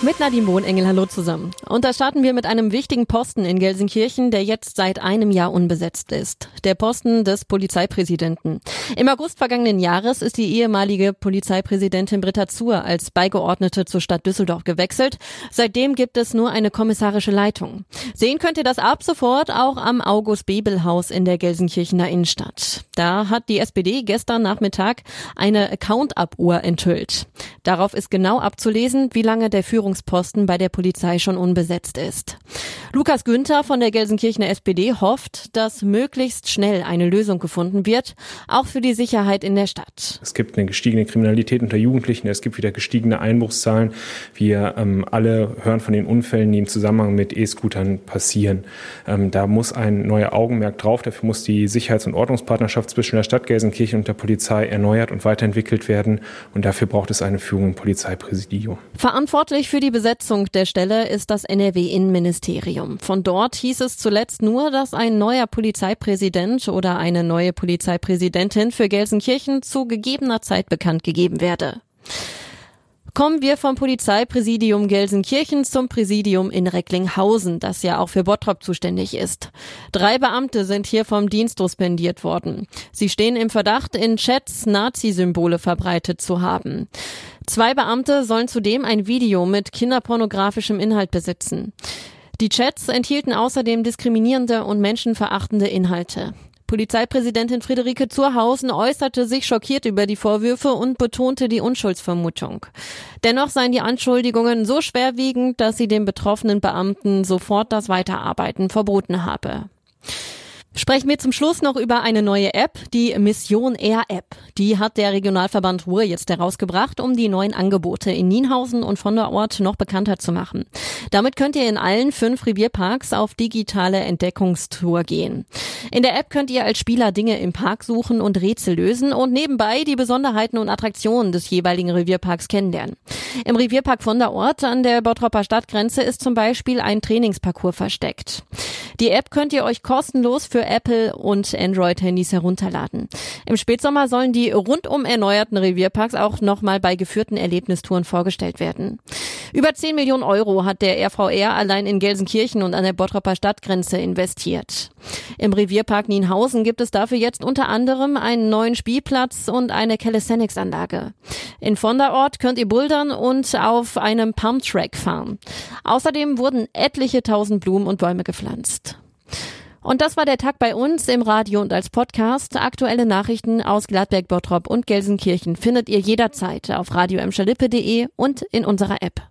Mit Nadine Bohnengel, hallo zusammen. Und da starten wir mit einem wichtigen Posten in Gelsenkirchen, der jetzt seit einem Jahr unbesetzt ist. Der Posten des Polizeipräsidenten. Im August vergangenen Jahres ist die ehemalige Polizeipräsidentin Britta Zur als Beigeordnete zur Stadt Düsseldorf gewechselt. Seitdem gibt es nur eine kommissarische Leitung. Sehen könnt ihr das ab sofort auch am August-Bebel-Haus in der Gelsenkirchener Innenstadt. Da hat die SPD gestern Nachmittag eine Account-Up-Uhr enthüllt. Darauf ist genau abzulesen, wie lange der Führung Führungsposten bei der Polizei schon unbesetzt ist. Lukas Günther von der Gelsenkirchener SPD hofft, dass möglichst schnell eine Lösung gefunden wird, auch für die Sicherheit in der Stadt. Es gibt eine gestiegene Kriminalität unter Jugendlichen, es gibt wieder gestiegene Einbruchszahlen. Wir ähm, alle hören von den Unfällen, die im Zusammenhang mit E-Scootern passieren. Ähm, da muss ein neuer Augenmerk drauf. Dafür muss die Sicherheits- und Ordnungspartnerschaft zwischen der Stadt Gelsenkirchen und der Polizei erneuert und weiterentwickelt werden. Und dafür braucht es eine Führung im Polizeipräsidium. Verantwortlich für für die Besetzung der Stelle ist das NRW-Innenministerium. Von dort hieß es zuletzt nur, dass ein neuer Polizeipräsident oder eine neue Polizeipräsidentin für Gelsenkirchen zu gegebener Zeit bekannt gegeben werde. Kommen wir vom Polizeipräsidium Gelsenkirchen zum Präsidium in Recklinghausen, das ja auch für Bottrop zuständig ist. Drei Beamte sind hier vom Dienst suspendiert worden. Sie stehen im Verdacht, in Chats Nazi-Symbole verbreitet zu haben. Zwei Beamte sollen zudem ein Video mit kinderpornografischem Inhalt besitzen. Die Chats enthielten außerdem diskriminierende und menschenverachtende Inhalte. Polizeipräsidentin Friederike Zurhausen äußerte sich schockiert über die Vorwürfe und betonte die Unschuldsvermutung. Dennoch seien die Anschuldigungen so schwerwiegend, dass sie den betroffenen Beamten sofort das Weiterarbeiten verboten habe. Sprechen wir zum Schluss noch über eine neue App, die Mission Air App. Die hat der Regionalverband Ruhr jetzt herausgebracht, um die neuen Angebote in Nienhausen und von der Ort noch bekannter zu machen. Damit könnt ihr in allen fünf Revierparks auf digitale Entdeckungstour gehen. In der App könnt ihr als Spieler Dinge im Park suchen und Rätsel lösen und nebenbei die Besonderheiten und Attraktionen des jeweiligen Revierparks kennenlernen. Im Revierpark von der Ort an der Bottropper Stadtgrenze ist zum Beispiel ein Trainingsparcours versteckt. Die App könnt ihr euch kostenlos für Apple und Android-Handys herunterladen. Im Spätsommer sollen die rundum erneuerten Revierparks auch nochmal bei geführten Erlebnistouren vorgestellt werden. Über 10 Millionen Euro hat der RVR allein in Gelsenkirchen und an der Bottropper Stadtgrenze investiert. Im Revierpark Nienhausen gibt es dafür jetzt unter anderem einen neuen Spielplatz und eine Calisthenics-Anlage. In Vonderort könnt ihr bouldern und auf einem Pumptrack fahren. Außerdem wurden etliche tausend Blumen und Bäume gepflanzt. Und das war der Tag bei uns im Radio und als Podcast. Aktuelle Nachrichten aus Gladberg, Bottrop und Gelsenkirchen findet ihr jederzeit auf radio und in unserer App.